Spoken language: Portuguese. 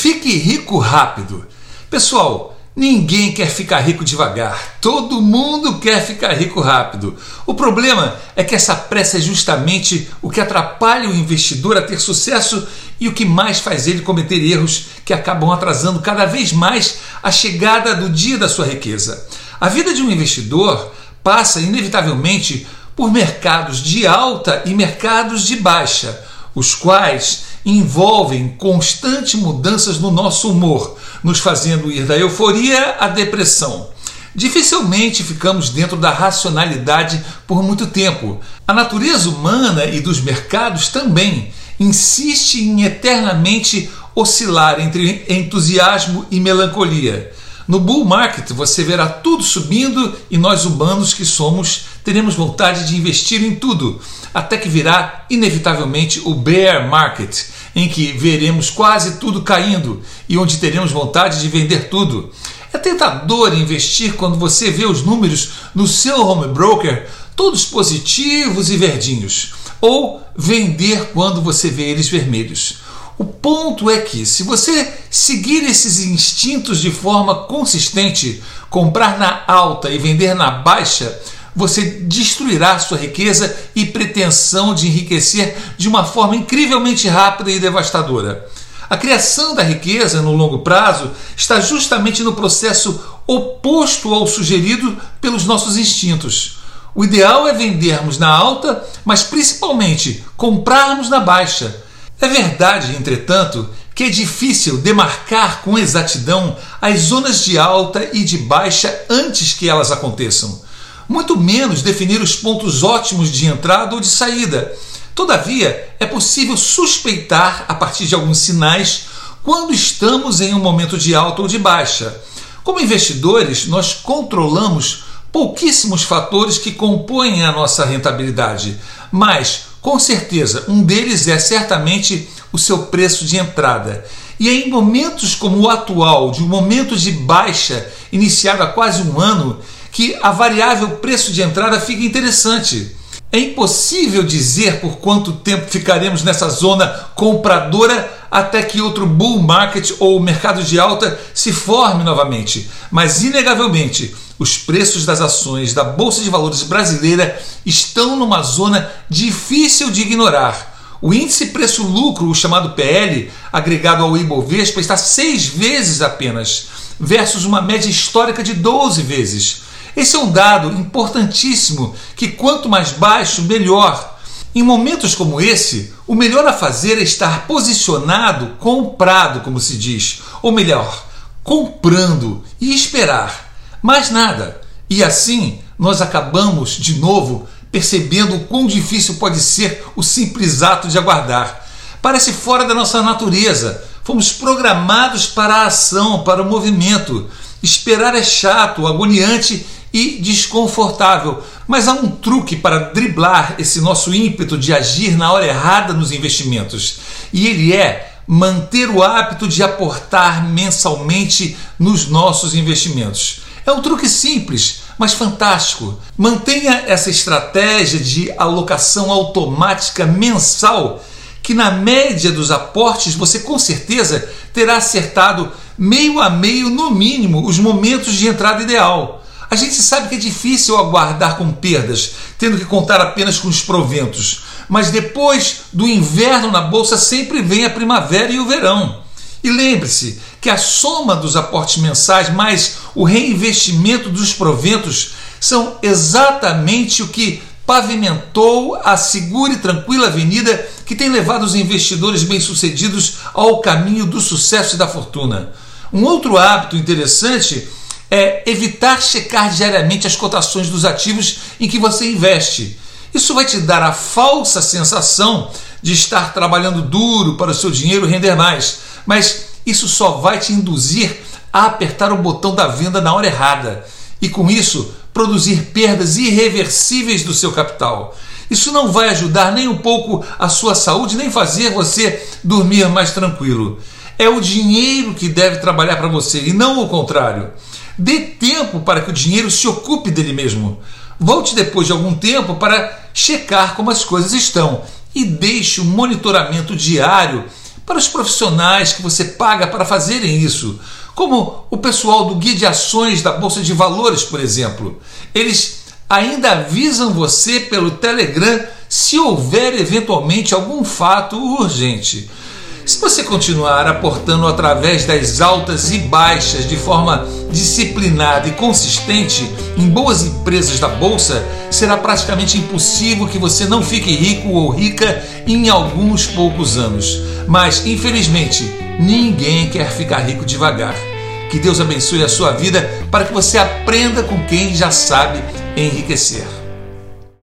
Fique rico rápido. Pessoal, ninguém quer ficar rico devagar. Todo mundo quer ficar rico rápido. O problema é que essa pressa é justamente o que atrapalha o investidor a ter sucesso e o que mais faz ele cometer erros que acabam atrasando cada vez mais a chegada do dia da sua riqueza. A vida de um investidor passa inevitavelmente por mercados de alta e mercados de baixa, os quais envolvem constantes mudanças no nosso humor, nos fazendo ir da euforia à depressão. Dificilmente ficamos dentro da racionalidade por muito tempo. A natureza humana e dos mercados também insiste em eternamente oscilar entre entusiasmo e melancolia. No bull market você verá tudo subindo e nós humanos que somos teremos vontade de investir em tudo, até que virá inevitavelmente o bear market, em que veremos quase tudo caindo e onde teremos vontade de vender tudo. É tentador investir quando você vê os números no seu home broker todos positivos e verdinhos, ou vender quando você vê eles vermelhos. O ponto é que, se você seguir esses instintos de forma consistente, comprar na alta e vender na baixa, você destruirá sua riqueza e pretensão de enriquecer de uma forma incrivelmente rápida e devastadora. A criação da riqueza no longo prazo está justamente no processo oposto ao sugerido pelos nossos instintos. O ideal é vendermos na alta, mas principalmente comprarmos na baixa. É verdade, entretanto, que é difícil demarcar com exatidão as zonas de alta e de baixa antes que elas aconteçam muito menos definir os pontos ótimos de entrada ou de saída. Todavia, é possível suspeitar, a partir de alguns sinais, quando estamos em um momento de alta ou de baixa. Como investidores, nós controlamos pouquíssimos fatores que compõem a nossa rentabilidade, mas com certeza um deles é certamente o seu preço de entrada. E é em momentos como o atual, de um momento de baixa iniciado há quase um ano, que a variável preço de entrada fica interessante. É impossível dizer por quanto tempo ficaremos nessa zona compradora até que outro bull market ou mercado de alta se forme novamente, mas inegavelmente os preços das ações da Bolsa de Valores brasileira estão numa zona difícil de ignorar. O índice preço-lucro, o chamado PL, agregado ao Ibovespa, está seis vezes apenas, versus uma média histórica de 12 vezes. Esse é um dado importantíssimo que quanto mais baixo, melhor. Em momentos como esse, o melhor a fazer é estar posicionado, comprado, como se diz, ou melhor, comprando e esperar. Mais nada. E assim, nós acabamos de novo percebendo o quão difícil pode ser o simples ato de aguardar. Parece fora da nossa natureza. Fomos programados para a ação, para o movimento. Esperar é chato, agoniante e desconfortável. Mas há um truque para driblar esse nosso ímpeto de agir na hora errada nos investimentos. E ele é manter o hábito de aportar mensalmente nos nossos investimentos. É um truque simples, mas fantástico. Mantenha essa estratégia de alocação automática mensal, que na média dos aportes você com certeza terá acertado meio a meio, no mínimo, os momentos de entrada ideal. A gente sabe que é difícil aguardar com perdas, tendo que contar apenas com os proventos. Mas depois do inverno na bolsa sempre vem a primavera e o verão. E lembre-se que a soma dos aportes mensais mais o reinvestimento dos proventos são exatamente o que pavimentou a segura e tranquila avenida que tem levado os investidores bem-sucedidos ao caminho do sucesso e da fortuna. Um outro hábito interessante é evitar checar diariamente as cotações dos ativos em que você investe. Isso vai te dar a falsa sensação de estar trabalhando duro para o seu dinheiro render mais, mas isso só vai te induzir a apertar o botão da venda na hora errada e, com isso, produzir perdas irreversíveis do seu capital. Isso não vai ajudar nem um pouco a sua saúde, nem fazer você dormir mais tranquilo. É o dinheiro que deve trabalhar para você e não o contrário. Dê tempo para que o dinheiro se ocupe dele mesmo. Volte depois de algum tempo para checar como as coisas estão e deixe um monitoramento diário para os profissionais que você paga para fazerem isso, como o pessoal do Guia de Ações da Bolsa de Valores, por exemplo. Eles ainda avisam você pelo Telegram se houver eventualmente algum fato urgente. Se você continuar aportando através das altas e baixas de forma disciplinada e consistente em boas empresas da bolsa, será praticamente impossível que você não fique rico ou rica em alguns poucos anos. Mas, infelizmente, ninguém quer ficar rico devagar. Que Deus abençoe a sua vida para que você aprenda com quem já sabe enriquecer.